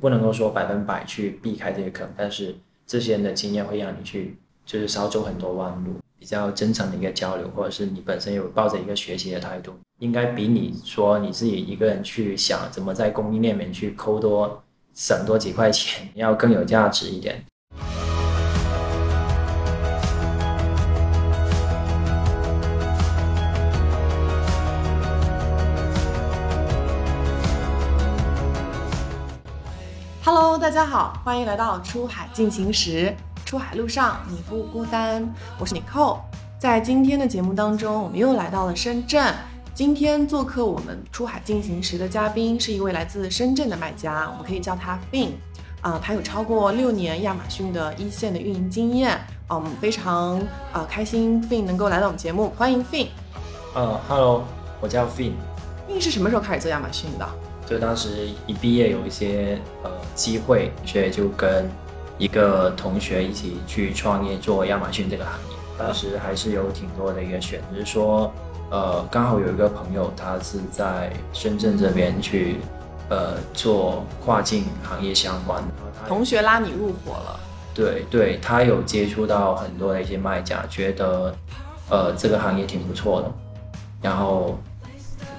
不能够说百分百去避开这些坑，但是这些人的经验会让你去就是少走很多弯路。比较真诚的一个交流，或者是你本身有抱着一个学习的态度，应该比你说你自己一个人去想怎么在供应链里面去抠多省多几块钱要更有价值一点。大家好，欢迎来到出海进行时。出海路上你不孤单，我是 Nicole。在今天的节目当中，我们又来到了深圳。今天做客我们出海进行时的嘉宾是一位来自深圳的卖家，我们可以叫他 Fin。啊，他有超过六年亚马逊的一线的运营经验。啊，我们非常啊开心 Fin 能够来到我们节目，欢迎 Fin。呃，Hello，我叫 Fin。Fin 是什么时候开始做亚马逊的？就当时一毕业有一些呃机会，所以就跟一个同学一起去创业做亚马逊这个行业。当时还是有挺多的一个选，就是说，呃，刚好有一个朋友他是在深圳这边去，呃，做跨境行业相关的。同学拉你入伙了？对对，他有接触到很多的一些卖家，觉得，呃，这个行业挺不错的，然后。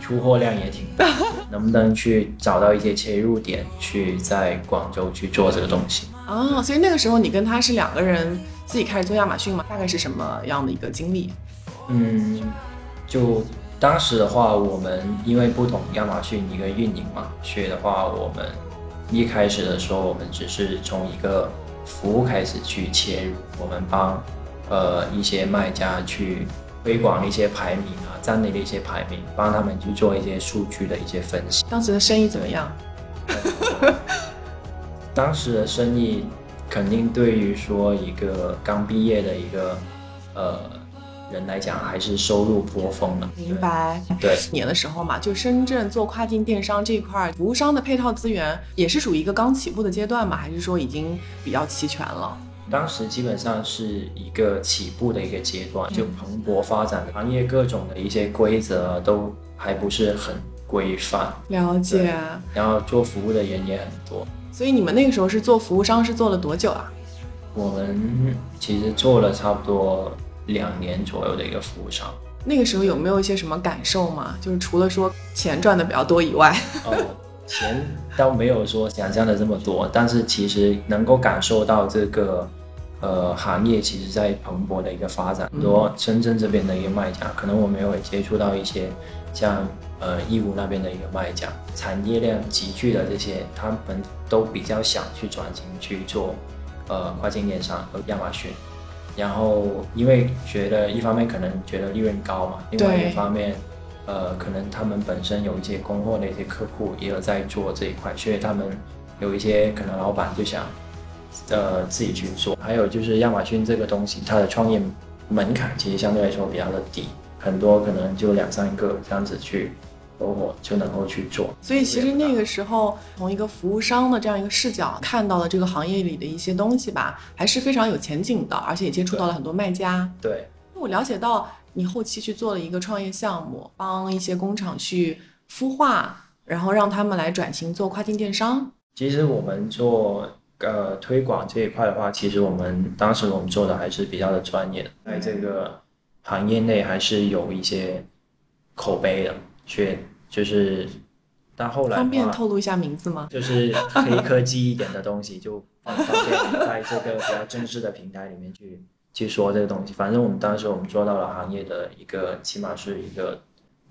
出货量也挺大，能不能去找到一些切入点，去在广州去做这个东西？哦，所以那个时候你跟他是两个人自己开始做亚马逊吗？大概是什么样的一个经历？嗯，就当时的话，我们因为不懂亚马逊一个运营嘛，所以的话，我们一开始的时候，我们只是从一个服务开始去切入，我们帮呃一些卖家去。推广一些排名啊，站内的一些排名，帮他们去做一些数据的一些分析。当时的生意怎么样？当时的生意肯定对于说一个刚毕业的一个呃人来讲，还是收入颇丰的。明白。对，年的时候嘛，就深圳做跨境电商这一块，服务商的配套资源也是属于一个刚起步的阶段嘛，还是说已经比较齐全了？当时基本上是一个起步的一个阶段，就蓬勃发展的行业，各种的一些规则都还不是很规范。了解。然后做服务的人也很多。所以你们那个时候是做服务商，是做了多久啊？我们其实做了差不多两年左右的一个服务商。那个时候有没有一些什么感受吗？就是除了说钱赚的比较多以外。哦钱倒没有说想象的这么多，但是其实能够感受到这个，呃，行业其实在蓬勃的一个发展。很多深圳这边的一个卖家，可能我们也会接触到一些像呃义乌那边的一个卖家，产业链集聚的这些，他们都比较想去转型去做呃跨境电商和亚马逊。然后因为觉得一方面可能觉得利润高嘛，另外一方面。呃，可能他们本身有一些供货的一些客户也有在做这一块，所以他们有一些可能老板就想，呃，自己去做。还有就是亚马逊这个东西，它的创业门槛其实相对来说比较的低，很多可能就两三个这样子去合伙就能够去做。所以其实那个时候从一个服务商的这样一个视角看到了这个行业里的一些东西吧，还是非常有前景的，而且也接触到了很多卖家。对，我了解到。你后期去做了一个创业项目，帮一些工厂去孵化，然后让他们来转型做跨境电商。其实我们做呃推广这一块的话，其实我们当时我们做的还是比较的专业的，在这个行业内还是有一些口碑的。却就是，但后来方便透露一下名字吗？就是黑科技一点的东西，就方便 在这个比较正式的平台里面去。去说这个东西，反正我们当时我们做到了行业的一个，起码是一个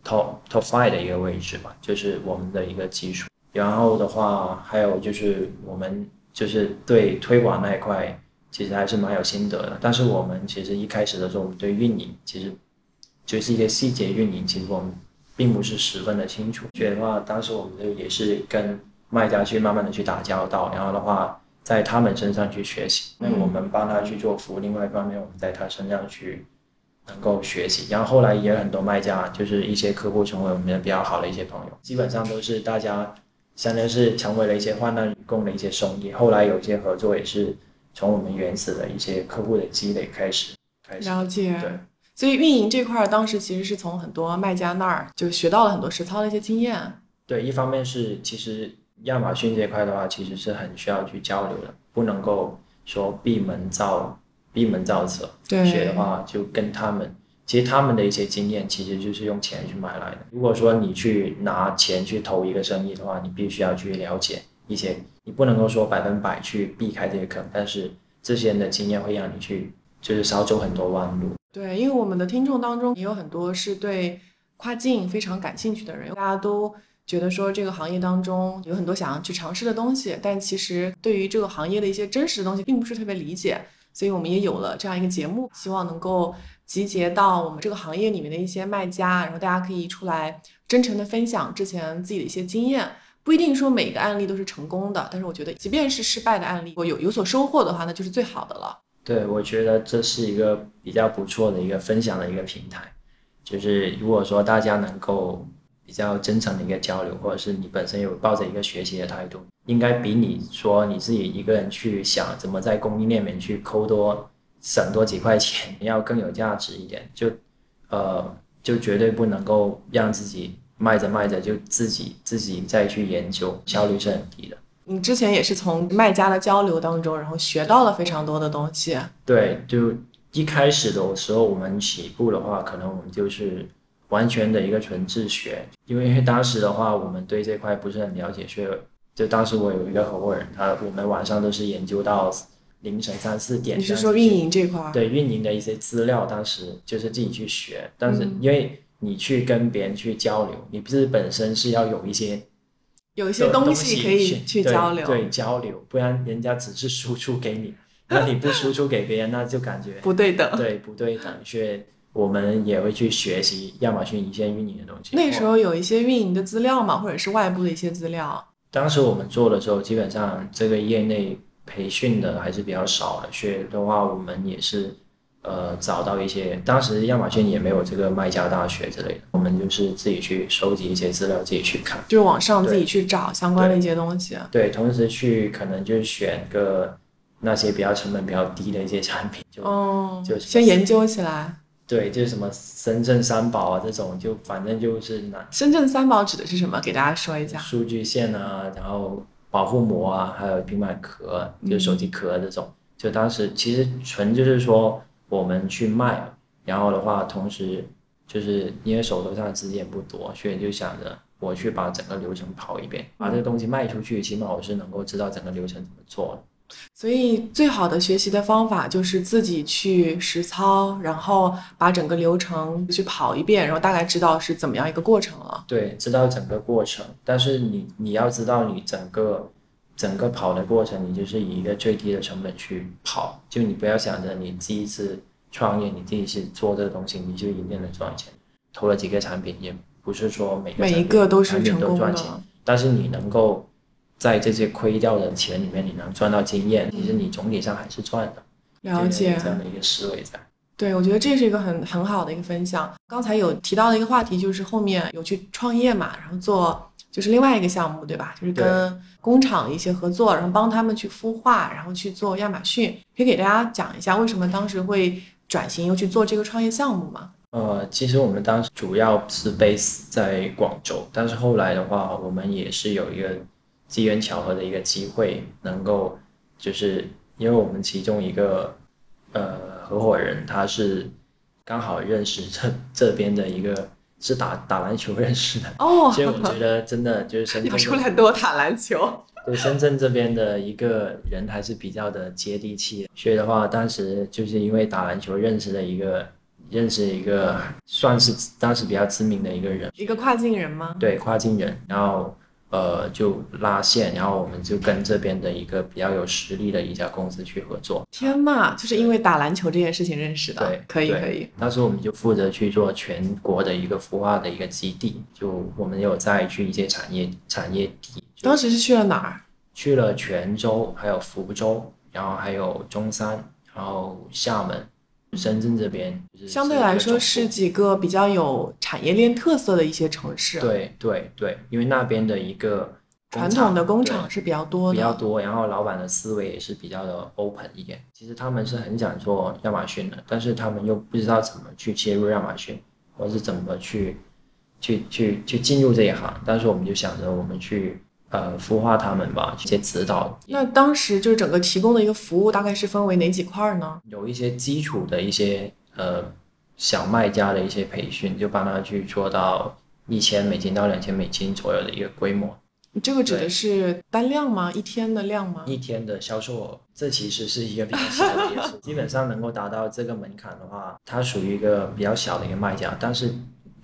top top five 的一个位置吧，就是我们的一个基础。然后的话，还有就是我们就是对推广那一块，其实还是蛮有心得的。但是我们其实一开始的时候，我们对运营其实就是一些细节运营，其实我们并不是十分的清楚。所以的话，当时我们就也是跟卖家去慢慢的去打交道，然后的话。在他们身上去学习，那我们帮他去做服务。另外一方面，我们在他身上去能够学习。然后后来也有很多卖家，就是一些客户成为我们的比较好的一些朋友。基本上都是大家，相当于是成为了一些患难与共的一些兄弟。后来有一些合作，也是从我们原始的一些客户的积累开始。了解。对。所以运营这块儿，当时其实是从很多卖家那儿就学到了很多实操的一些经验。对，一方面是其实亚马逊这块的话，其实是很需要去交流的，不能够说闭门造闭门造车。对，学的话，就跟他们，其实他们的一些经验，其实就是用钱去买来的。如果说你去拿钱去投一个生意的话，你必须要去了解一些，你不能够说百分百去避开这些坑，但是这些人的经验会让你去，就是少走很多弯路。对，因为我们的听众当中也有很多是对跨境非常感兴趣的人，大家都觉得说这个行业当中有很多想要去尝试的东西，但其实对于这个行业的一些真实的东西并不是特别理解，所以我们也有了这样一个节目，希望能够集结到我们这个行业里面的一些卖家，然后大家可以出来真诚的分享之前自己的一些经验，不一定说每个案例都是成功的，但是我觉得即便是失败的案例，我有有所收获的话，那就是最好的了。对，我觉得这是一个比较不错的一个分享的一个平台，就是如果说大家能够比较真诚的一个交流，或者是你本身有抱着一个学习的态度，应该比你说你自己一个人去想怎么在供应链里面去抠多省多几块钱要更有价值一点。就呃，就绝对不能够让自己卖着卖着就自己自己再去研究，效率是很低的。你之前也是从卖家的交流当中，然后学到了非常多的东西。对，就一开始的时候，我们起步的话，可能我们就是完全的一个纯自学，因为当时的话，我们对这块不是很了解，所以就当时我有一个合伙人，他我们晚上都是研究到凌晨三四点。你是说运营这块？对，运营的一些资料，当时就是自己去学，但是因为你去跟别人去交流，你不是本身是要有一些。有一些东西可以去交流，对交流，不然人家只是输出给你，那你不输出给别人，那就感觉 不对等。对，不对等。所以我们也会去学习亚马逊一线运营的东西。那时候有一些运营的资料嘛，或者是外部的一些资料。当时我们做的时候，基本上这个业内培训的还是比较少的，所以的话，我们也是。呃，找到一些，当时亚马逊也没有这个卖家大学之类的，我们就是自己去收集一些资料，自己去看，就是网上自己去找相关的一些东西。对，同时去可能就选个那些比较成本比较低的一些产品，就哦就先研究起来。对，就是什么深圳三宝啊这种，就反正就是拿。深圳三宝指的是什么？给大家说一下。数据线啊，然后保护膜啊，还有平板壳，就手机壳这种。就当时其实纯就是说。我们去卖，然后的话，同时就是因为手头上的资金也不多，所以就想着我去把整个流程跑一遍，把这个东西卖出去，起码我是能够知道整个流程怎么做的。所以最好的学习的方法就是自己去实操，然后把整个流程去跑一遍，然后大概知道是怎么样一个过程了。对，知道整个过程，但是你你要知道你整个。整个跑的过程，你就是以一个最低的成本去跑，就你不要想着你第一次创业，你第一次做这个东西，你就一定能赚钱。投了几个产品，也不是说每个每一个都是成功的，但是你能够在这些亏掉的钱里面，你能赚到经验，其实你总体上还是赚的。了解这样的一个思维在。对，我觉得这是一个很很好的一个分享。刚才有提到的一个话题，就是后面有去创业嘛，然后做。就是另外一个项目，对吧？就是跟工厂一些合作，然后帮他们去孵化，然后去做亚马逊。可以给大家讲一下为什么当时会转型又去做这个创业项目吗？呃，其实我们当时主要是 base 在广州，但是后来的话，我们也是有一个机缘巧合的一个机会，能够就是因为我们其中一个呃合伙人，他是刚好认识这这边的一个。是打打篮球认识的哦，所以我觉得真的就是深 圳出来多打篮球。对深圳这边的一个人还是比较的接地气，所以的话，当时就是因为打篮球认识的一个，认识一个算是当时比较知名的一个人，一个跨境人吗？对，跨境人，然后。呃，就拉线，然后我们就跟这边的一个比较有实力的一家公司去合作。天呐，就是因为打篮球这件事情认识的。对，可以可以。当时我们就负责去做全国的一个孵化的一个基地，就我们有在去一些产业产业地。当时是去了哪儿？去了泉州，还有福州，然后还有中山，然后厦门。深圳这边相对来说是几个比较有产业链特色的一些城市。对对对，因为那边的一个传统的工厂是比较多的，比较多，然后老板的思维也是比较的 open 一点。其实他们是很想做亚马逊的，但是他们又不知道怎么去切入亚马逊，或是怎么去去去去进入这一行。但是我们就想着我们去呃孵化他们吧，一些指导。那当时就是整个提供的一个服务大概是分为哪几块儿呢？有一些基础的一些呃小卖家的一些培训，就帮他去做到一千美金到两千美金左右的一个规模。这个指的是单量吗？一天的量吗？一天的销售额，这其实是一个比较小的基本上能够达到这个门槛的话，它属于一个比较小的一个卖家。但是，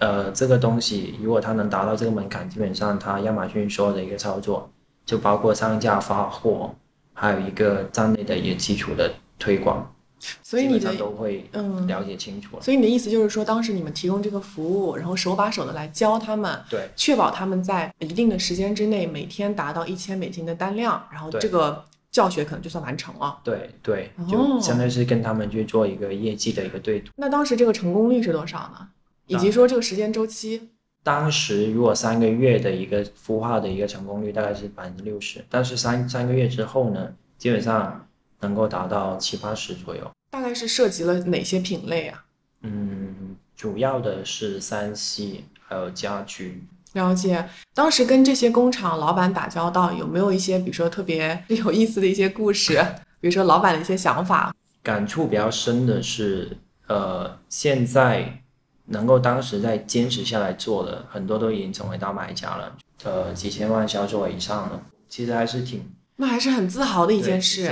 呃，这个东西如果它能达到这个门槛，基本上它亚马逊所有的一个操作，就包括上架发货，还有一个站内的一个基础的推广，所以你的基本上都会嗯，了解清楚了。所以你的意思就是说，当时你们提供这个服务，然后手把手的来教他们，对确保他们在一定的时间之内每天达到一千美金的单量，然后这个教学可能就算完成了。对对，哦就相当于是跟他们去做一个业绩的一个对赌。那当时这个成功率是多少呢？以及说这个时间周期？当时如果三个月的一个孵化的一个成功率大概是百分之六十，但是三三个月之后呢，基本上能够达到七八十左右。大概是涉及了哪些品类啊？嗯，主要的是三 C 还有家居。了解，当时跟这些工厂老板打交道，有没有一些比如说特别 有意思的一些故事？比如说老板的一些想法？感触比较深的是，呃，现在能够当时在坚持下来做的，很多都已经成为大买家了，呃，几千万销售额以上了，其实还是挺那还是很自豪的一件事。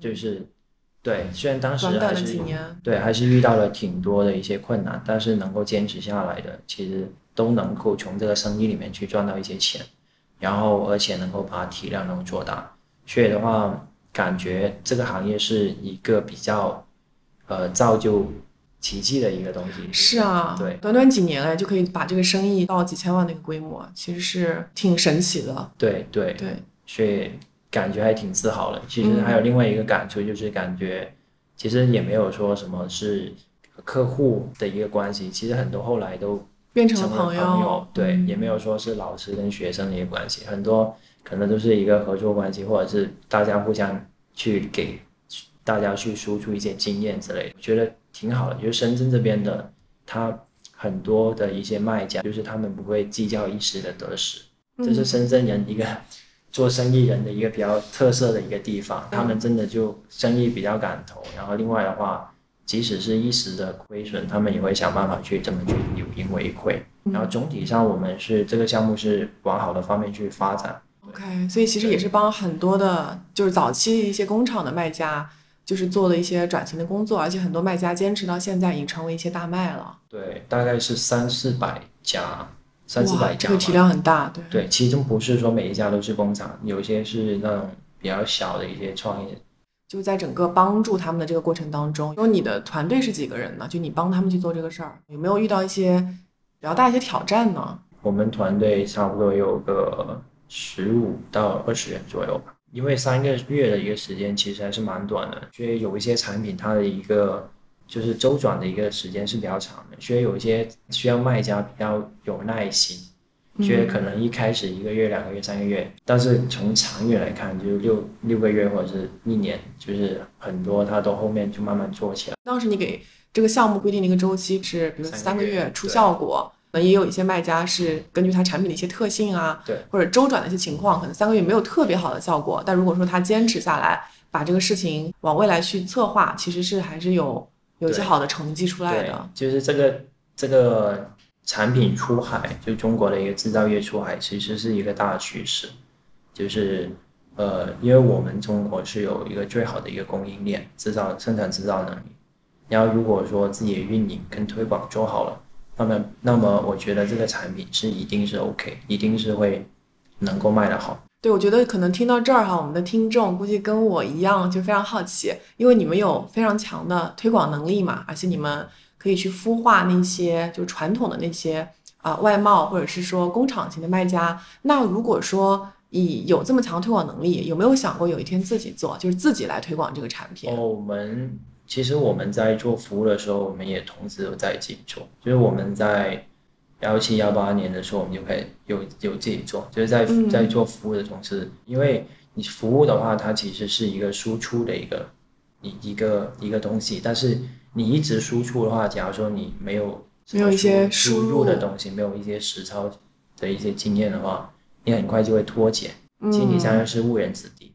就是对，虽然当时短短还是的几年，对，还是遇到了挺多的一些困难，但是能够坚持下来的，其实都能够从这个生意里面去赚到一些钱，然后而且能够把体量能够做大，所以的话，感觉这个行业是一个比较呃造就奇迹的一个东西。是啊，对。短短几年哎就可以把这个生意到几千万的一个规模，其实是挺神奇的。对对，对，所以感觉还挺自豪的。其实嗯还有另外一个感触，就是感觉其实也没有说什么是客户的一个关系，其实很多后来都变成了朋友，对，嗯。也没有说是老师跟学生的一个关系，很多可能都是一个合作关系，或者是大家互相去给大家去输出一些经验之类的，我觉得挺好的。就是深圳这边的，他很多的一些卖家，就是他们不会计较一时的得失，这是嗯深圳人一个做生意人的一个比较特色的一个地方，他们真的就生意比较敢投，然后另外的话，即使是一时的亏损，他们也会想办法去怎么去扭盈为亏。然后总体上，我们是这个项目是往好的方面去发展。OK，所以其实也是帮很多的，就是早期一些工厂的卖家，就是做了一些转型的工作，而且很多卖家坚持到现在，已经成为一些大卖了。对，大概是三四百家，三四百家。这个体量很大，对。对，其中不是说每一家都是工厂，有些是那种比较小的一些创业。就在整个帮助他们的这个过程当中，因为你的团队是几个人呢？就你帮他们去做这个事儿，有没有遇到一些比较大一些挑战呢？我们团队差不多有个十五到二十人左右吧，因为三个月的一个时间其实还是蛮短的，所以有一些产品它的一个就是周转的一个时间是比较长的，所以有一些需要卖家比较有耐心，所以可能一开始一个月、两个月、三个月，但是从长远来看，就是六六个月或者是一年，就是很多它都后面就慢慢做起来。当时你给这个项目规定的一个周期是，比如三个月月出效果。可能也有一些卖家是根据他产品的一些特性啊，对，或者周转的一些情况，可能三个月没有特别好的效果，但如果说他坚持下来，把这个事情往未来去策划，其实是还是有有一些好的成绩出来的。，就是这个这个产品出海，就中国的一个制造业出海，其实是一个大趋势。就是呃，因为我们中国是有一个最好的一个供应链，制造生产制造能力。然后如果说自己的运营跟推广做好了，那么那么我觉得这个产品是一定是 OK，一定是会能够卖得好。对，我觉得可能听到这儿哈，我们的听众估计跟我一样，就非常好奇，因为你们有非常强的推广能力嘛，而且你们可以去孵化那些就传统的那些啊、外贸或者是说工厂型的卖家。那如果说以有这么强的推广能力，有没有想过有一天自己做，就是自己来推广这个产品？哦，我们其实我们在做服务的时候，我们也同时有在自己做，就是我们在幺七幺八年的时候，我们就开始有有自己做，就是在嗯在做服务的同时，因为你服务的话，它其实是一个输出的一个一一个一个东西，但是你一直输出的话，假如说你没有没有一些输入的东西，没有一些实操的一些经验的话，你很快就会脱节。其实你相当于是误人子弟。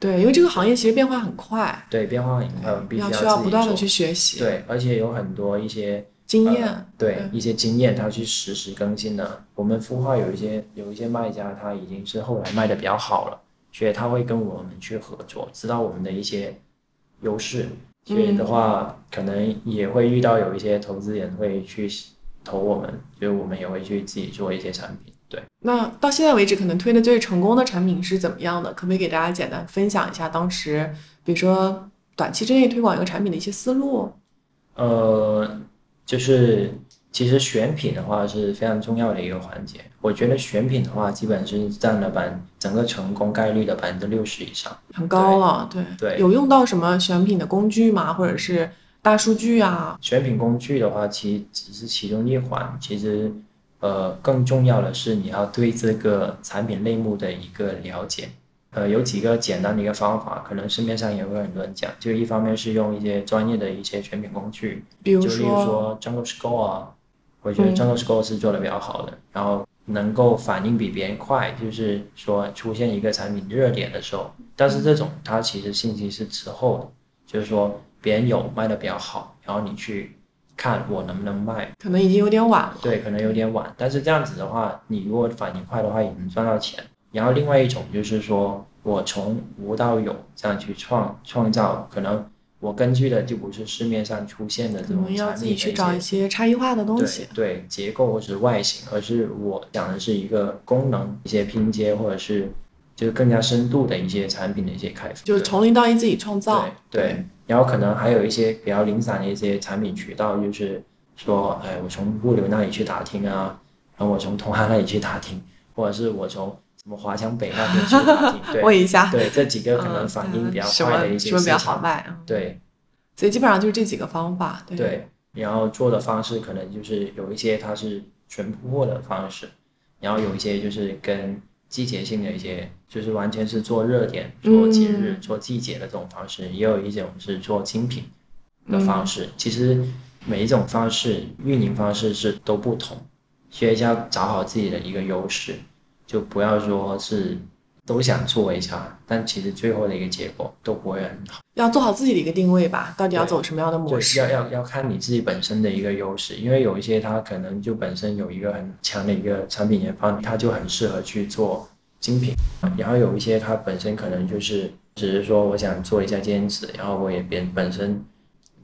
对，因为这个行业其实变化很快，对，变化很快，要需要不断的的去学习，对，而且有很多一些经验，呃对一些经验，它去实时更新的。我们孵化有一些有一些卖家，他已经是后来卖的比较好了，所以他会跟我们去合作，知道我们的一些优势，所以的话，可能也会遇到有一些投资人会去投我们，所以我们也会去自己做一些产品。对，那到现在为止，可能推的最成功的产品是怎么样的？可不可以给大家简单分享一下当时，比如说短期之内推广一个产品的一些思路？呃，就是其实选品的话是非常重要的一个环节。我觉得选品的话，基本是占了百分整个成功概率的百分之六十以上。很高了，对对有用到什么选品的工具吗？或者是大数据啊？选品工具的话，其只是其中一环，其实呃更重要的是你要对这个产品类目的一个了解。呃，有几个简单的一个方法，可能市面上也会有很多人讲。就一方面是用一些专业的一些选品工具，比如就例如说，说 Jungle Score 啊，我觉得嗯 Jungle Score 是做的比较好的，然后能够反应比别人快，就是说出现一个产品热点的时候，但是这种它其实信息是滞后的，就是说别人有卖的比较好，然后你去看我能不能卖，可能已经有点晚了。对，可能有点晚，但是这样子的话，你如果反应快的话，也能赚到钱。然后另外一种就是说我从无到有这样去创创造，可能我根据的就不是市面上出现的这种产品去找一些差异化的东西。对对，结构或者是外形，而是我讲的是一个功能、一些拼接，或者是就是更加深度的一些产品的一些开发，就是从零到一自己创造。对对，然后可能还有一些比较零散的一些产品渠道，就是说，哎，我从物流那里去打听啊，然后我从同行那里去打听，或者是我从什么华强北那边去打听，对 问一下，对，这几个可能嗯反应比较快的一些么什么比较，好卖？啊对。所以基本上就是这几个方法。对，对，然后做的方式可能就是有一些它是纯铺货的方式，然后有一些就是跟季节性的一些，就是完全是做热点、做节日、嗯做季节的这种方式，也有一种是做精品的嗯方式。其实每一种方式运营方式是都不同，所以要找好自己的一个优势，就不要说是都想做一下，但其实最后的一个结果都不会很好。要做好自己的一个定位吧，到底要走什么样的模，式？要要要看你自己本身的一个优势，因为有一些它可能就本身有一个很强的一个产品研发，它就很适合去做精品，然后有一些它本身可能就是只是说我想做一下兼职，然后我也本本身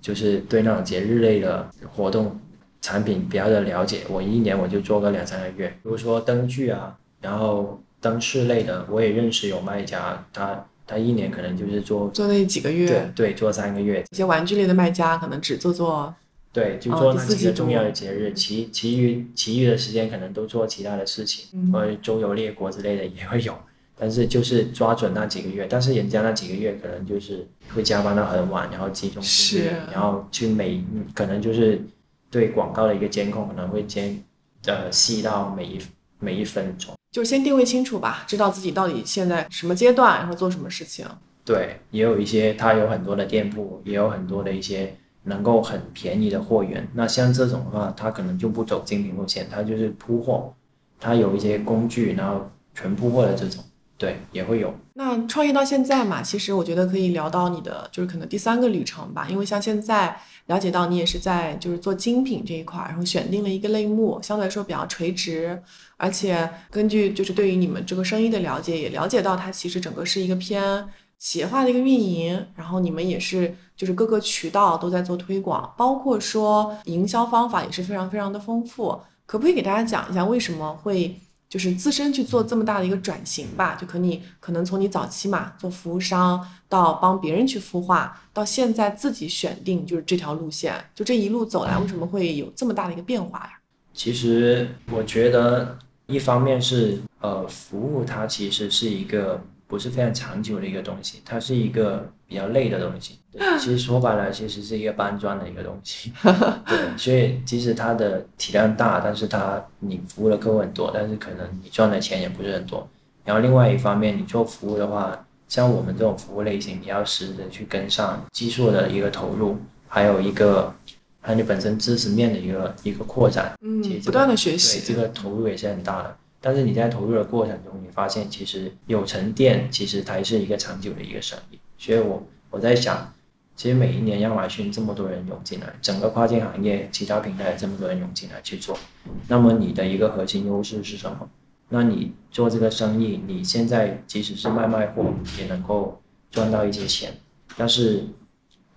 就是对那种节日类的活动产品比较的了解，我一年我就做个两三个月，比如说灯具啊，然后灯饰类的，我也认识有卖家，他他一年可能就是做做那几个月，对做三个月。一些玩具类的卖家可能只做做对，就哦做那几个重要的节日，其其余其余的时间可能都做其他的事情，嗯或者周游列国之类的也会有，但是就是抓准那几个月，但是人家那几个月可能就是会加班到很晚，然后集中精力是然后去每嗯可能就是对广告的一个监控可能会监呃细到每一每一分钟。就是先定位清楚吧，知道自己到底现在什么阶段，然后做什么事情。对，也有一些它有很多的店铺，也有很多的一些能够很便宜的货源。那像这种的话，它可能就不走精品路线，它就是铺货，它有一些工具，然后全铺货的这种，对，也会有。那创业到现在嘛，其实我觉得可以聊到你的就是可能第三个旅程吧，因为像现在了解到你也是在就是做精品这一块，然后选定了一个类目，相对来说比较垂直，而且根据就是对于你们这个生意的了解，也了解到它其实整个是一个偏企业化的一个运营，然后你们也是就是各个渠道都在做推广，包括说营销方法也是非常非常的丰富，可不可以给大家讲一下为什么会？就是自身去做这么大的一个转型吧，就可你可能从你早期嘛做服务商，到帮别人去孵化，到现在自己选定就是这条路线，就这一路走来，为什么会有这么大的一个变化呀？其实我觉得，一方面是呃，服务它其实是一个不是非常长久的一个东西，它是一个比较累的东西。对，其实说白了，其实是一个搬砖的一个东西。对，所以即使它的体量大，但是它你服务的客户很多，但是可能你赚的钱也不是很多。然后另外一方面，你做服务的话，像我们这种服务类型，你要实时的去跟上技术的一个投入，还有一个还有你本身知识面的一个一个扩展。嗯不断的学对，习，这个投入也是很大的。但是你在投入的过程中，你发现其实有沉淀，其实才是一个长久的一个生意。所以我我在想，其实每一年亚马逊这么多人涌进来，整个跨境行业其他平台这么多人涌进来去做，那么你的一个核心优势是什么？那你做这个生意，你现在即使是卖卖货，也能够赚到一些钱，但是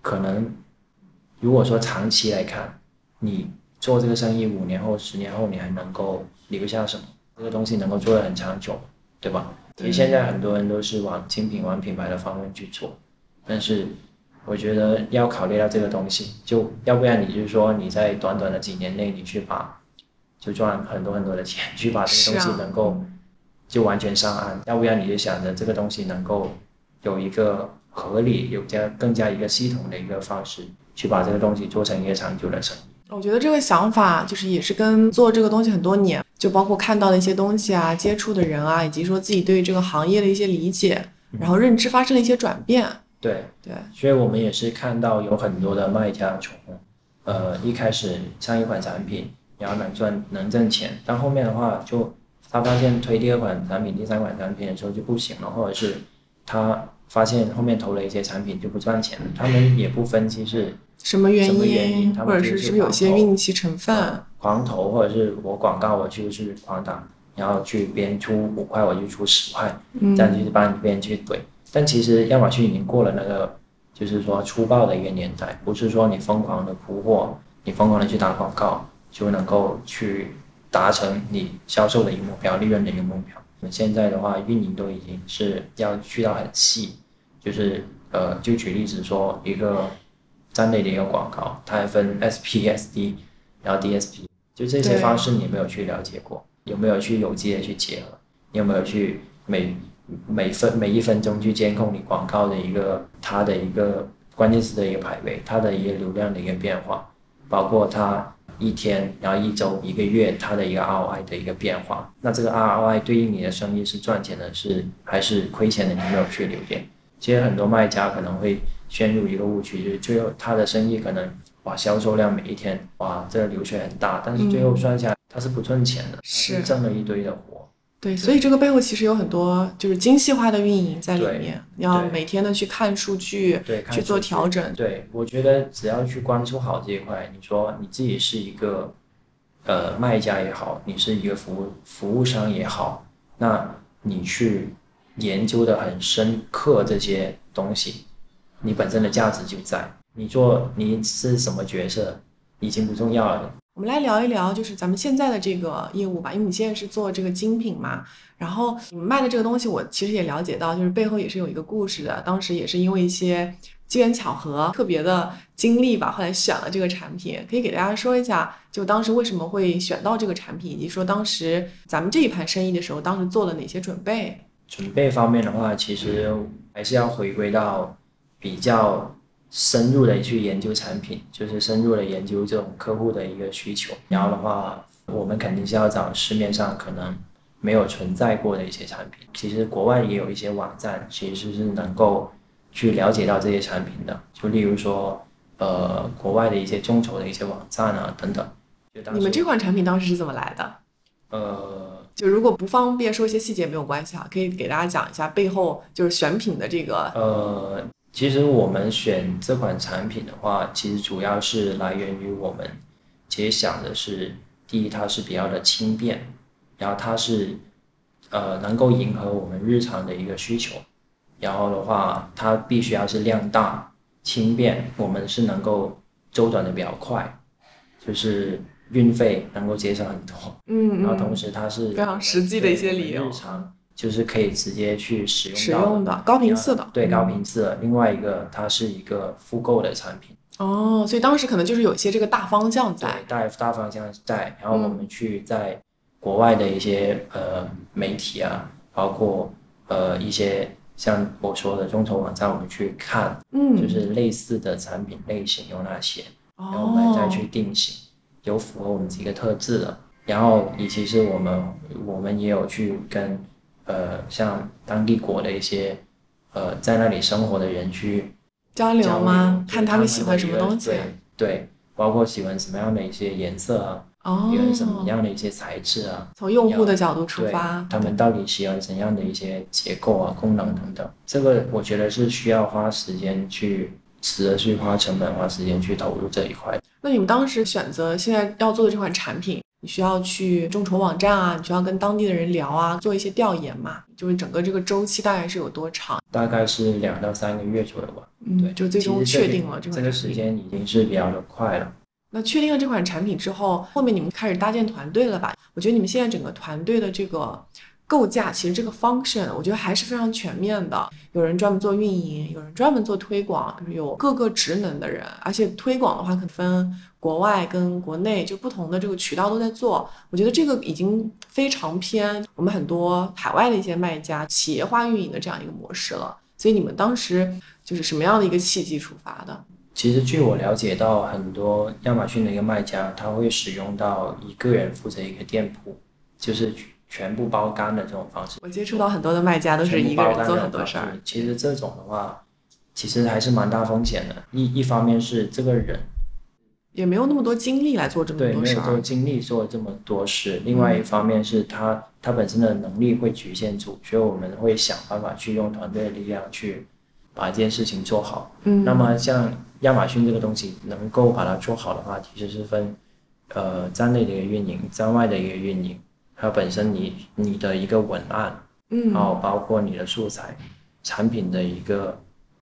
可能如果说长期来看，你做这个生意五年后、十年后，你还能够留下什么？这个东西能够做得很长久，对吧？其实现在很多人都是往精品、往品牌的方面去做，但是我觉得要考虑到这个东西，就要不然你就是说你在短短的几年内，你去把就赚很多很多的钱，去把这个东西能够就完全上岸，要不然你就想着这个东西能够有一个合理、有加更加一个系统的一个方式，去把这个东西做成一个长久的生意。我觉得这个想法就是也是跟做这个东西很多年，就包括看到的一些东西啊、接触的人啊，以及说自己对这个行业的一些理解，然后认知发生了一些转变。对对，所以我们也是看到有很多的卖家从呃一开始上一款产品，然后能赚能挣钱，但后面的话就他发现推第二款产品、第三款产品的时候就不行了，或者是他发现后面投了一些产品就不赚钱了，他们也不分析是什么原什么原因因，或者是不是有些运气成分？狂投，或者是我广告我就是狂打，然后去别人出五块我就出十块，嗯这样去帮别人去怼。但其实亚马逊已经过了那个，就是说粗暴的一个年代，不是说你疯狂的铺货，你疯狂的去打广告就能够去达成你销售的一个目标、利润的一个目标。我们现在的话，运营都已经是要去到很细，就是呃，就举例子说，一个站内的一个广告，它还分 SP、SD，然后 DSP，就这些方式你有没有去了解过？有没有去有机的去结合？你有没有去每每分每一分钟去监控你广告的一个它的一个关键词的一个排位，它的一个流量的一个变化，包括它一天，然后一周、一个月它的一个 ROI 的一个变化。那这个 ROI 对应你的生意是赚钱的，是还是亏钱的？你没有去留意？其实很多卖家可能会陷入一个误区，就是最后他的生意可能哇销售量每一天哇这个流水很大，但是最后算下来他是不赚钱的，他是挣了一堆的活。对，所以这个背后其实有很多就是精细化的运营在里对面，要每天的去看数据，对，去做调整。对，我觉得只要去关注好这一块，你说你自己是一个呃卖家也好，你是一个服务服务商也好，那你去研究的很深刻这些东西，你本身的价值就在。你做你是什么角色已经不重要了，我们来聊一聊，就是咱们现在的这个业务吧，因为你现在是做这个精品嘛，然后你们卖的这个东西，我其实也了解到，就是背后也是有一个故事的。当时也是因为一些机缘巧合、特别的经历吧，后来选了这个产品。可以给大家说一下，就当时为什么会选到这个产品，以及说当时咱们这一盘生意的时候，当时做了哪些准备？准备方面的话，其实还是要回归到比较深入的去研究产品，就是深入的研究这种客户的一个需求。然后的话，我们肯定是要找市面上可能没有存在过的一些产品。其实国外也有一些网站，其实是能够去了解到这些产品的。就例如说，呃，国外的一些众筹的一些网站啊等等。就当你们这款产品当时是怎么来的？呃。就如果不方便说一些细节没有关系啊，可以给大家讲一下背后就是选品的这个呃，其实我们选这款产品的话，其实主要是来源于我们其实想的是，第一它是比较的轻便，然后它是呃能够迎合我们日常的一个需求，然后的话它必须要是量大、轻便，我们是能够周转的比较快，就是运费能够节省很多。嗯然后同嗯时它是非常实际的一些理由日常就是可以直接去使用使到用的高频次的，对嗯高频次的。另外一个，它是一个复购的产品，哦，所以当时可能就是有一些这个大方向对在，大大方向在。然后我嗯们去在国外的一些呃媒体啊，包括呃一些像我说的众筹网站，我们去看，嗯，就是类似的产品类型有哪些，然后我们再哦，去定型，有符合我们几个特质的。然后，以及是我们我们也有去跟呃像当地国的一些呃在那里生活的人去交流交吗？看他们喜欢什么东西对，对，包括喜欢什么样的一些颜色啊，哦，用什么样的一些材质啊，从用户的角度出发，他们到底喜欢怎样的一些结构啊、功能等等，这个我觉得是需要花时间去，值得去花成本、花时间去投入这一块。那你们当时选择现在要做的这款产品，你需要去众筹网站啊，你需要跟当地的人聊啊，做一些调研嘛？就是整个这个周期大概是有多长？大概是两到三个月左右吧。嗯，对，就最终确定了这这个时。间已经是比较的快了。那确定了这款产品之后，后面你们开始搭建团队了吧？我觉得你们现在整个团队的这个构架，其实这个 function，我觉得还是非常全面的。有人专门做运营，有人专门做推广，就是有各个职能的人。而且推广的话，可分国外跟国内，就不同的这个渠道都在做。我觉得这个已经非常偏我们很多海外的一些卖家企业化运营的这样一个模式了。所以你们当时就是什么样的一个契机出发的？其实据我了解到，很多亚马逊的一个卖家，他会使用到一个人负责一个店铺，就是全部包干的这种方式。我接触到很多的卖家都是一个人做很多事儿。其实这种的话，其实还是蛮大风险的。一一方面是这个人也没有那么多精力来做这么多事儿。没有这个精力做这么多事，另外一方面是他他本身的能力会局限住，所以我们会想办法去用团队的力量去把一件事情做好。嗯，那么像亚马逊这个东西能够把它做好的话，其实是分呃站内的一个运营，站外的一个运营，还有本身你你的一个文案，嗯，然后包括你的素材、产品的一个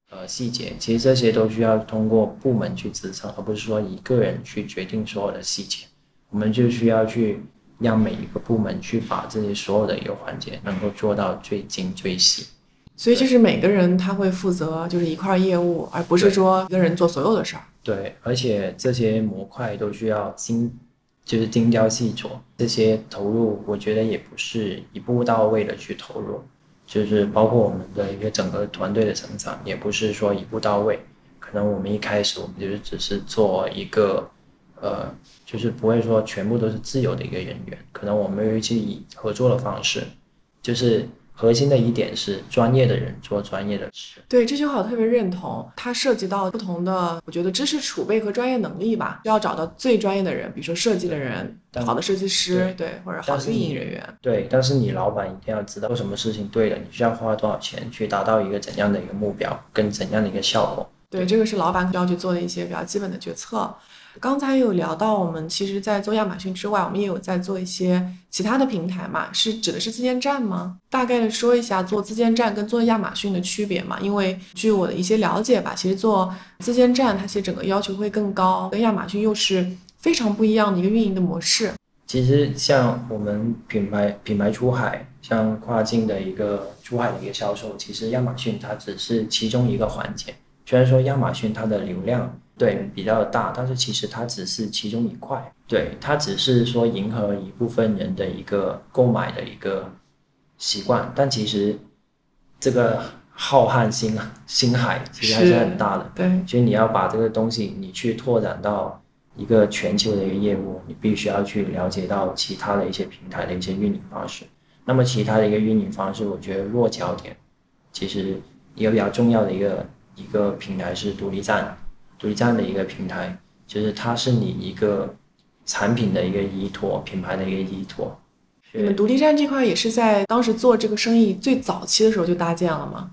呃细节，其实这些都需要通过部门去支撑，而不是说一个人去决定所有的细节。我们就需要去让每一个部门去把这些所有的一个环节能够做到最精最细。所以就是每个人他会负责就是一块儿业务，而不是说一个人做所有的事儿。对，而且这些模块都需要精，就是精雕细琢。这些投入，我觉得也不是一步到位的去投入，就是包括我们的一个整个团队的成长，也不是说一步到位。可能我们一开始我们就是只是做一个，呃，就是不会说全部都是自由的一个人员，可能我们有一些以合作的方式，就是核心的一点是专业的人做专业的事。对这句话我特别认同，它涉及到不同的，我觉得知识储备和专业能力吧，要找到最专业的人，比如说设计的人、好的设计师，对，或者好的运营人员。对，但是你老板一定要知道做什么事情对了，你需要花多少钱去达到一个怎样的一个目标，跟怎样的一个效果。对，这个是老板需要去做的一些比较基本的决策。刚才有聊到，我们其实，在做亚马逊之外，我们也有在做一些其他的平台嘛，是指的是自建站吗？大概的说一下做自建站跟做亚马逊的区别嘛。因为据我的一些了解吧，其实做自建站，它其实整个要求会更高，跟亚马逊又是非常不一样的一个运营的模式。其实像我们品牌品牌出海，像跨境的一个出海的一个销售，其实亚马逊它只是其中一个环节。虽然说亚马逊它的流量对。比较大，但是其实它只是其中一块，对它只是说迎合一部分人的一个购买的一个习惯，但其实这个浩瀚星 星海其实还是很大的。对，所以你要把这个东西你去拓展到一个全球的一个业务，你必须要去了解到其他的一些平台的一些运营方式。那么其他的一个运营方式，我觉得落脚点其实一个比较重要的一个一个平台是独立站，独立站的一个平台，就是它是你一个产品的一个依托，品牌的一个依托。你们独立站这块也是在当时做这个生意最早期的时候就搭建了吗？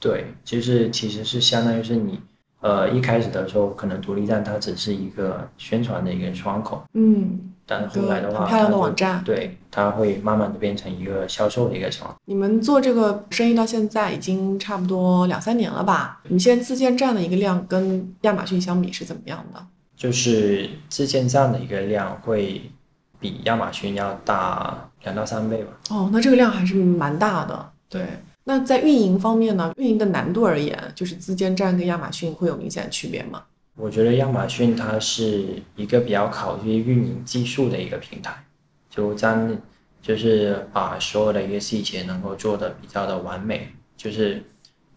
对，就是其实是相当于是你，呃，一开始的时候可能独立站它只是一个宣传的一个窗口，嗯，但后来的话，很漂亮的网站对，它会慢慢的变成一个销售的一个窗口。你们做这个生意到现在已经差不多两三年了吧？你们现在自建站的一个量跟亚马逊相比是怎么样的？就是自建站的一个量会比亚马逊要大两到三倍吧。哦，那这个量还是蛮大的。对，那在运营方面呢？运营的难度而言，就是自建站跟亚马逊会有明显的区别吗？我觉得亚马逊它是一个比较考虑运营技术的一个平台，就站就是把所有的一个细节能够做的比较的完美，就是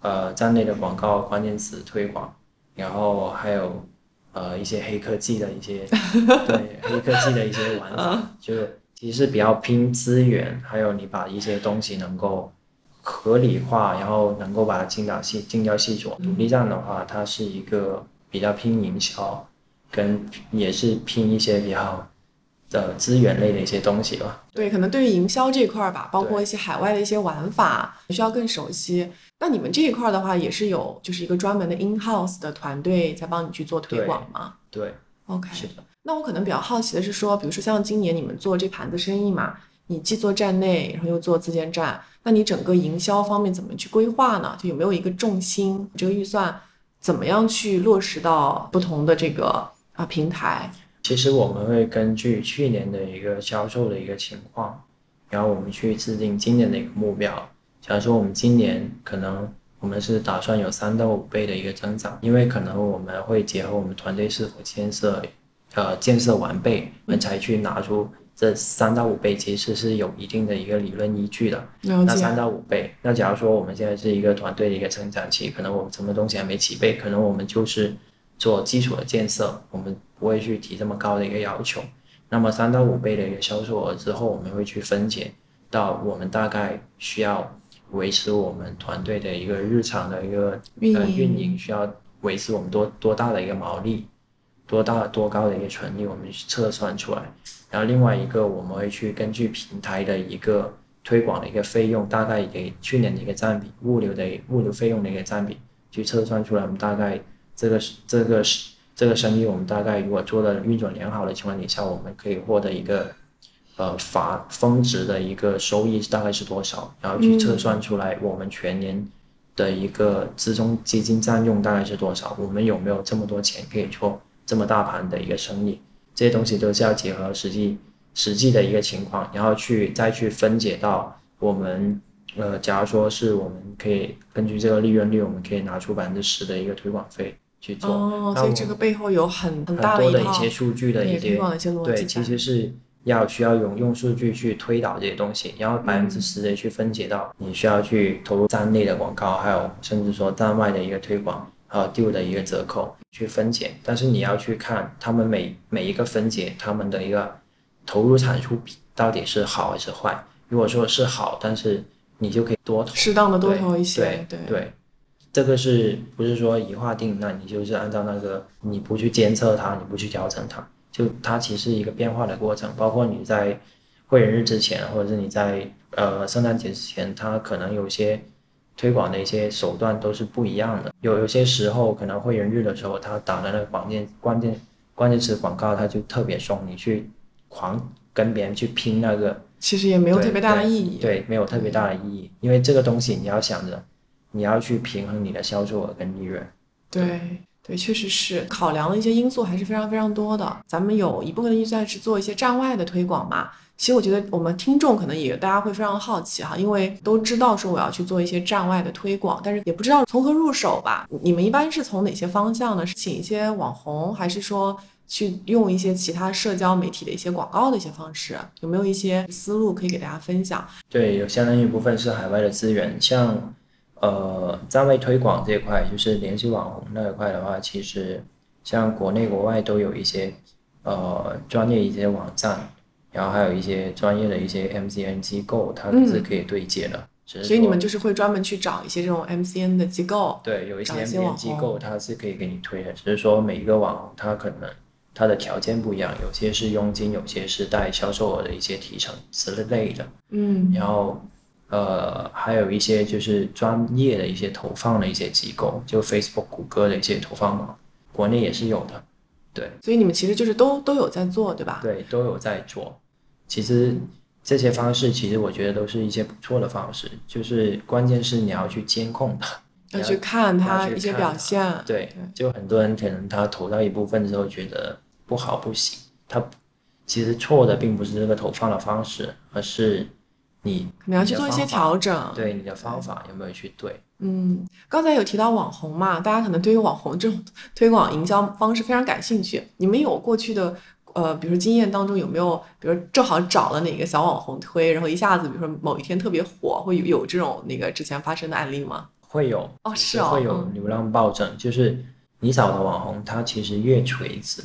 呃站内的广告关键词推广，然后还有呃一些黑科技的一些 对黑科技的一些玩法，就其实是比较拼资源，还有你把一些东西能够合理化，然后能够把它精打细精雕细琢。独立站的话，它是一个比较拼营销，跟也是拼一些比较的资源类的一些东西吧。对，可能对于营销这块儿吧，包括一些海外的一些玩法，需要更熟悉。那你们这一块儿的话，也是有就是一个专门的 in house 的团队在帮你去做推广吗对，？OK，是的。那我可能比较好奇的是说，比如说像今年你们做这盘子生意嘛，你既做站内，然后又做自建站，那你整个营销方面怎么去规划呢？就有没有一个重心？这个预算怎么样去落实到不同的这个啊平台？其实我们会根据去年的一个销售的一个情况，然后我们去制定今年的一个目标。假如说我们今年可能我们是打算有三到五倍的一个增长，因为可能我们会结合我们团队是否建设，呃，建设完备，我们才去拿出这三到五倍，其实是有一定的一个理论依据的。那三到五倍，那假如说我们现在是一个团队的一个成长期，可能我们什么东西还没起备，可能我们就是做基础的建设，我们不会去提这么高的一个要求。那么三到五倍的一个销售额之后，我们会去分解到我们大概需要维持我们团队的一个日常的一个运营呃运营需要维持我们多多大的一个毛利，多大多高的一个纯利，我们去测算出来。然后另外一个我们会去根据平台的一个推广的一个费用，大概给去年的一个占比，物流的物流费用的一个占比，去测算出来我们大概这个这个这个生意，我们大概如果做的运转良好的情况底下，我们可以获得一个呃法峰值的一个收益大概是多少，然后去测算出来我们全年的一个资中基金占用大概是多少，我们有没有这么多钱可以做这么大盘的一个生意，这些东西都是要结合实际实际的一个情况，然后去再去分解到我们呃，假如说是我们可以根据这个利润率，我们可以拿出百分之十的一个推广费去做。哦，那我所以这个背后有很大的一些数据的一些对，其实是要需要用用数据去推导这些东西，然后百嗯分之十的去分解到你需要去投入站内的广告，还有甚至说站外的一个推广，还有 deal 的一个折扣去分解。但是你要去看他们每每一个分解他们的一个投入产出比到底是好还是坏。如果说是好，但是你就可以多投适当的多投一些，对对对，这个是不是说一划定？那你就是按照那个，你不去监测它，你不去调整它，就它其实一个变化的过程。包括你在会员日之前，或者是你在呃圣诞节之前，它可能有些推广的一些手段都是不一样的。有有些时候可能会员日的时候，他打的那个关键关键关键词广告，他就特别凶，你去狂跟别人去拼那个。其实也没有特别大的意义。对，没有特别大的意义，因为这个东西你要想着，你要去平衡你的销售额跟利润。对对，确实是考量的一些因素还是非常非常多的。咱们有一部分的预算是做一些站外的推广嘛。其实我觉得我们听众可能也大家会非常好奇哈，因为都知道说我要去做一些站外的推广，但是也不知道从何入手吧。你们一般是从哪些方向呢？是请一些网红，还是说去用一些其他社交媒体的一些广告的一些方式？有没有一些思路可以给大家分享？对，有相当一部分是海外的资源，像呃站外推广这一块，就是联系网红那一块的话，其实像国内国外都有一些呃专业一些网站，然后还有一些专业的一些 MCN 机构，它是可以对接的。所以你们就是会专门去找一些这种 MCN 的机构，对，有一些找一些 MCN 机构它是可以给你推的，只是说每一个网红他可能他的条件不一样，有些是佣金，有些是带销售额的一些提成之类的。嗯，然后呃，还有一些就是专业的一些投放的一些机构，就 Facebook、谷歌的一些投放网，国内也是有的。对所以你们其实就是都都有在做，对吧？对，都有在做。其实这些方式，其实我觉得都是一些不错的方式，就是关键是你要去监控它。要去看它一些表现。对，就很多人可能他投到一部分之后觉得不好不行，他其实错的并不是这个投放的方式，而是你可能要去做一些调整。对你的方法有没有去对？嗯，刚才有提到网红嘛，大家可能对于网红这种推广营销方式非常感兴趣。你们有过去的呃，比如说经验当中有没有，比如正好找了哪个小网红推，然后一下子比如说某一天特别火，会有有这种那个之前发生的案例吗？会有哦，是哦，会有嗯流量暴增，就是你找的网红，他其实越垂直，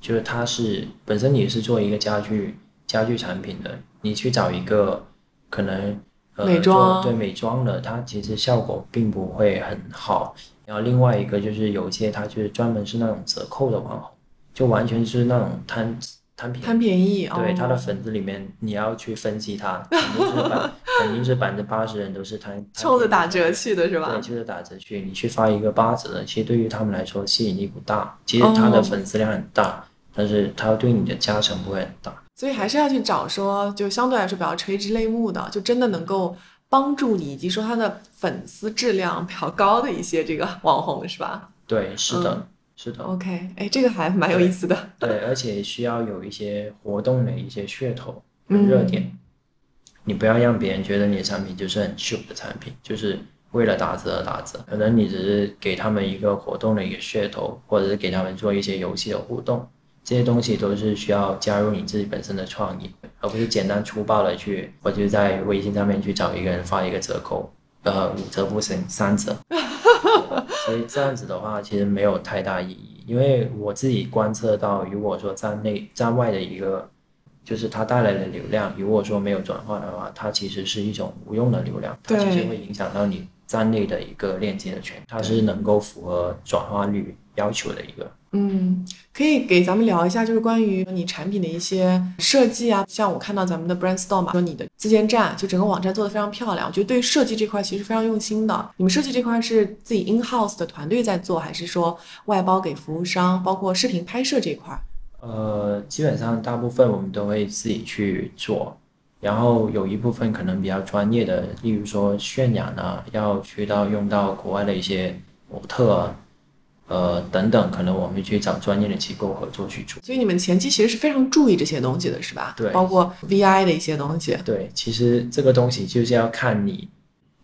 就是他是本身你是做一个家具家具产品的，你去找一个可能呃美妆做对美妆的，它其实效果并不会很好。然后另外一个就是有一些它就是专门是那种折扣的网红，就完全是那种贪贪便宜。贪便宜，对，哦他的粉丝里面你要去分析他，肯定是百 肯定是百分之八十人都是贪贪冲着打折去的是吧对，？就是打折去，你去发一个八折的，其实对于他们来说吸引力不大。其实他的哦粉丝量很大，但是他对你的加成不会很大。所以还是要去找说，就相对来说比较垂直类目的，就真的能够帮助你，以及说他的粉丝质量比较高的一些这个网红，是吧对，是的，嗯是的，？OK，哎，这个还蛮有意思的。对，而且需要有一些活动的一些噱头、跟热点。你不要让别人觉得你的产品就是很 cheap 的产品，就是为了打折而打折。可能你只是给他们一个活动的一个噱头，或者是给他们做一些游戏的互动，这些东西都是需要加入你自己本身的创意，而不是简单粗暴的去，我就在微信上面去找一个人发一个折扣，呃，五折不行，三折。所以这样子的话，其实没有太大意义，因为我自己观测到，如果说站内站外的一个，就是它带来的流量，如果说没有转化的话，它其实是一种无用的流量，它其实会影响到你站内的一个链接的权，它是能够符合转化率要求的一个。嗯，可以给咱们聊一下，就是关于你产品的一些设计啊。像我看到咱们的 Brainstorm 嘛，说你的自建站，就整个网站做的非常漂亮。我觉得对于设计这块其实非常用心的。你们设计这块是自己 in house 的团队在做，还是说外包给服务商？包括视频拍摄这块？呃，基本上大部分我们都会自己去做，然后有一部分可能比较专业的，例如说渲染啊，要去到用到国外的一些模特啊，呃等等，可能我们去找专业的机构合作去做。所以你们前期其实是非常注意这些东西的，是吧？对包括 VI 的一些东西。对，其实这个东西就是要看你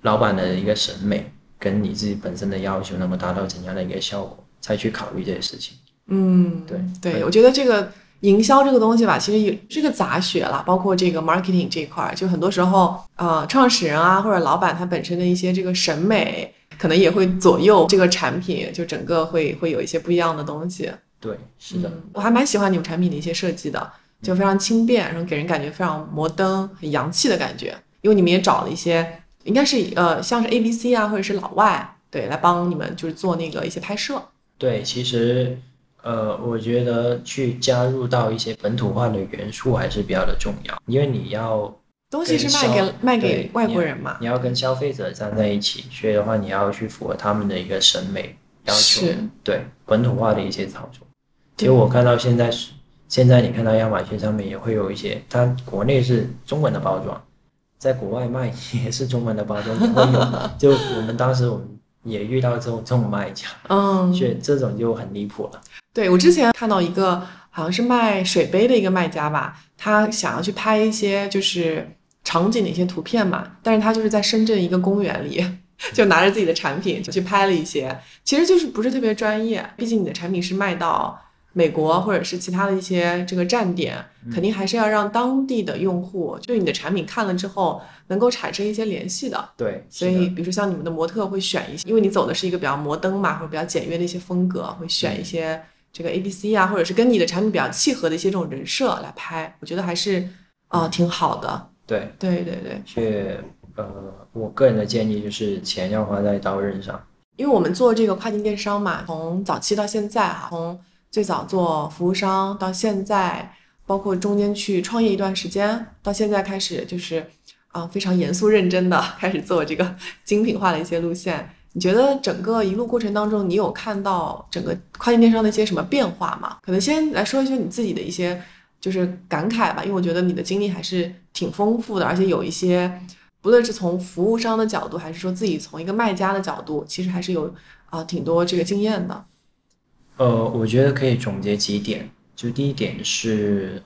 老板的一个审美跟你自己本身的要求能够达到怎样的一个效果，再去考虑这些事情。嗯，对对，对我觉得这个营销这个东西吧，其实也是个杂学啦，包括这个 marketing 这一块儿，就很多时候，呃，创始人啊或者老板他本身的一些这个审美，可能也会左右这个产品，就整个会会有一些不一样的东西。对，是的，嗯我还蛮喜欢你们产品的一些设计的，就非常轻便，然后给人感觉非常摩登、很洋气的感觉。因为你们也找了一些，应该是呃像是 A B C 啊，或者是老外，对，来帮你们就是做那个一些拍摄。对，其实呃，我觉得去加入到一些本土化的元素还是比较的重要，因为你要东西是卖给卖给外国人嘛，你要跟消费者站在一起，所以的话，你要去符合他们的一个审美要求，对本土化的一些操作。其实我看到现在是，现在你看到亚马逊上面也会有一些，它国内是中文的包装，在国外卖也是中文的包装，也会有。就我们当时我们也遇到这种这种卖家，嗯，所以这种就很离谱了。对，我之前看到一个好像是卖水杯的一个卖家吧，他想要去拍一些就是场景的一些图片嘛，但是他就是在深圳一个公园里，就拿着自己的产品就去拍了一些，其实就是不是特别专业，毕竟你的产品是卖到美国或者是其他的一些这个站点，肯定还是要让当地的用户对你的产品看了之后能够产生一些联系的。对，所以，比如说像你们的模特会选一些，因为你走的是一个比较摩登嘛，或者比较简约的一些风格，会选一些这个 A B C 啊，或者是跟你的产品比较契合的一些这种人设来拍，我觉得还是啊、呃挺好的。对，对对对，却呃，我个人的建议就是钱要花在刀刃上。因为我们做这个跨境电商嘛，从早期到现在哈，从最早做服务商到现在，包括中间去创业一段时间，到现在开始就是啊、非常严肃认真的开始做这个 精品化的一些路线。你觉得整个一路过程当中，你有看到整个跨境电商的一些什么变化吗？可能先来说一说你自己的一些就是感慨吧，因为我觉得你的经历还是挺丰富的，而且有一些不论是从服务商的角度，还是说自己从一个卖家的角度，其实还是有啊、挺多这个经验的。呃，我觉得可以总结几点。就第一点是，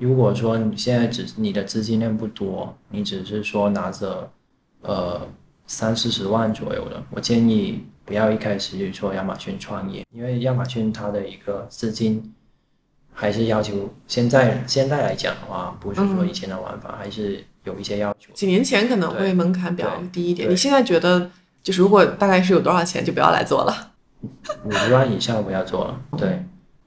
如果说你现在只你的资金量不多，你只是说拿着呃三四十万左右的，我建议不要一开始就做亚马逊创业，因为亚马逊它的一个资金还是要求现在现在来讲的话，不是说以前的玩法，还是有一些要求。几年前可能会门槛比较低一点，你现在觉得就是如果大概是有多少钱就不要来做了。五十万以下不要做了，对，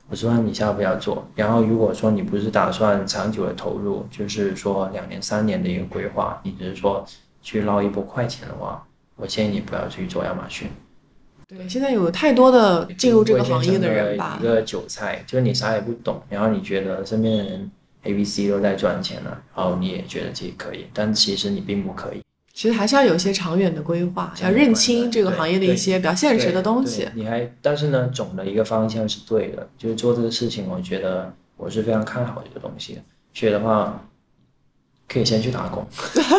五十万以下不要做。然后如果说你不是打算长久的投入，就是说两年三年的一个规划，你只是说去捞一波快钱的话，我建议你不要去做亚马逊。对，现在有太多的进入这个行业的人吧一，个韭菜，就是你啥也不懂，然后你觉得身边的人 A、B、C 都在赚钱了，然后你也觉得自己可以，但其实你并不可以。其实还是要有一些长远的规划，要认清这个行业的一些比较现实的东西。你还，但是呢，总的一个方向是对的，就是做这个事情，我觉得我是非常看好这个东西的。所以的话，可以先去打工，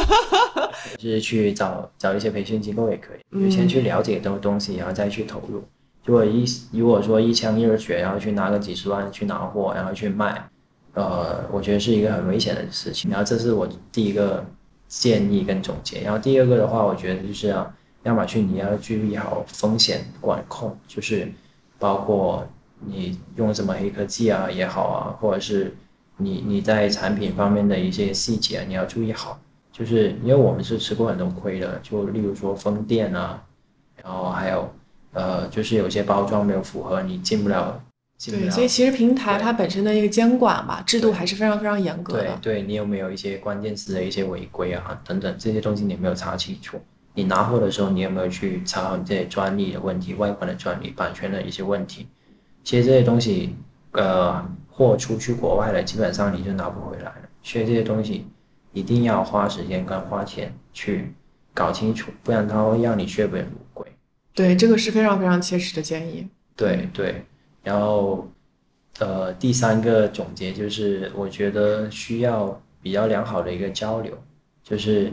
就是去找找一些培训机构也可以，嗯就先去了解这个东西，然后再去投入。如果一如果说一腔热血，然后去拿个几十万去拿货，然后去卖，呃，我觉得是一个很危险的事情。然后这是我第一个建议跟总结。然后第二个的话，我觉得就是要亚马逊你要注意好风险管控，就是包括你用什么黑科技啊也好啊，或者是你你在产品方面的一些细节你要注意好。就是因为我们是吃过很多亏的，就例如说封店啊，然后还有呃，就是有些包装没有符合，你进不了，进不对，了。所以其实平台它本身的一个监管吧，制度还是非常非常严格的。对对，你有没有一些关键词的一些违规啊等等这些东西你有没有查清楚？你拿货的时候你有没有去查好你这些专利的问题、外观的专利、版权的一些问题？其实这些东西，呃，货出去国外了，基本上你就拿不回来了。所以这些东西一定要花时间跟花钱去搞清楚，不然他会让你血本无归。对，这个是非常非常切实的建议。对对，然后呃，第三个总结就是，我觉得需要比较良好的一个交流，就是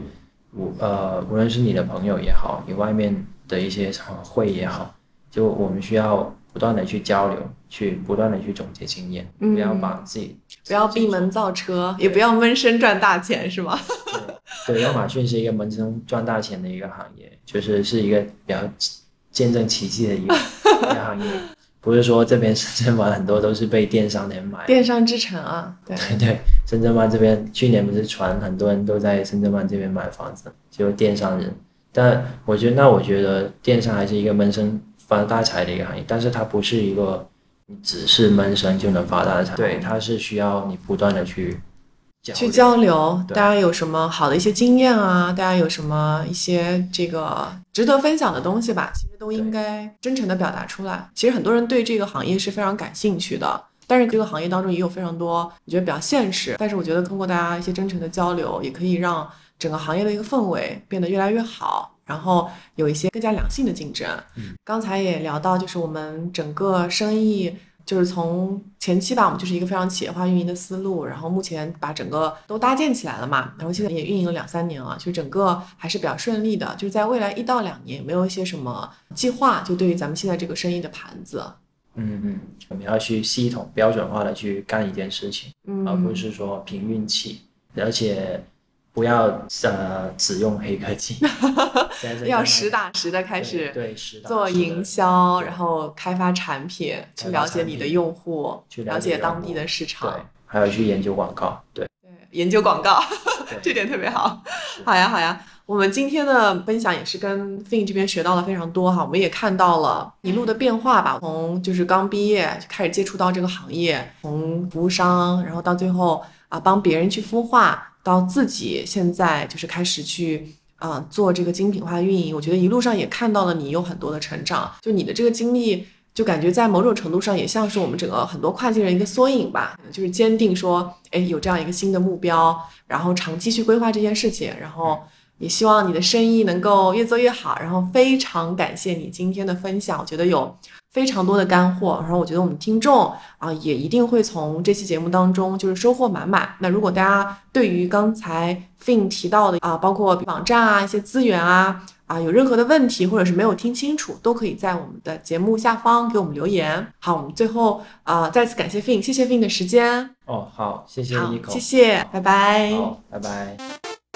无呃，无论是你的朋友也好，你外面的一些场会也好，就我们需要不断的去交流，去不断的去总结经验，不要嗯把自己不要闭门造车，也不要闷声赚大钱，是吗？对，对，亚马逊是一个闷声赚大钱的一个行业，就是是一个比较见证奇迹的 一个行业。不是说这边深圳湾很多都是被电商人买，电商之城啊，对，对对，深圳湾这边去年不是传很多人都在深圳湾这边买房子，就电商人。但我觉得，那我觉得电商还是一个闷声发大财的一个行业，但是它不是一个你只是闷声就能发大财，对，它是需要你不断的去交去交流，大家有什么好的一些经验啊？大家有什么一些这个值得分享的东西吧？其实都应该真诚的表达出来。其实很多人对这个行业是非常感兴趣的，但是这个行业当中也有非常多我觉得比较现实，但是我觉得通过大家一些真诚的交流，也可以让整个行业的一个氛围变得越来越好。然后有一些更加良性的竞争。嗯刚才也聊到，就是我们整个生意就是从前期吧，我们就是一个非常企业化运营的思路，然后目前把整个都搭建起来了嘛，然后现在也运营了两三年了，就整个还是比较顺利的。就是在未来一到两年，有没有一些什么计划？就对于咱们现在这个生意的盘子，嗯嗯，我们要去系统标准化的去干一件事情，嗯，而不是说凭运气，而且不要呃只用黑科技，要实打实的开始对对实打做营销，然后开发产品，去了解你的用户，去了了解当地的市场。对。，还要去研究广告，对。对，研究广告，对。这点特别好。好呀，好呀。我们今天的分享也是跟 Fin 这边学到了非常多哈，我们也看到了一路的变化吧，从就是刚毕业就开始接触到这个行业，从服务商，然后到最后啊帮别人去孵化，到自己现在就是开始去啊做这个精品化运营。我觉得一路上也看到了你有很多的成长，就你的这个经历。就感觉在某种程度上也像是我们整个很多跨境人一个缩影吧，就是坚定说，哎，有这样一个新的目标，然后长期去规划这件事情，然后也希望你的生意能够越做越好。然后非常感谢你今天的分享，我觉得有非常多的干货，然后我觉得我们听众啊也一定会从这期节目当中就是收获满满。那如果大家对于刚才 Fin 提到的啊，包括网站啊、一些资源啊。啊，有任何的问题或者是没有听清楚，都可以在我们的节目下方给我们留言。好，我们最后啊、再次感谢 Fin，谢谢 Fin 的时间。哦，好，谢谢好一，口，谢谢，拜拜。好，拜拜。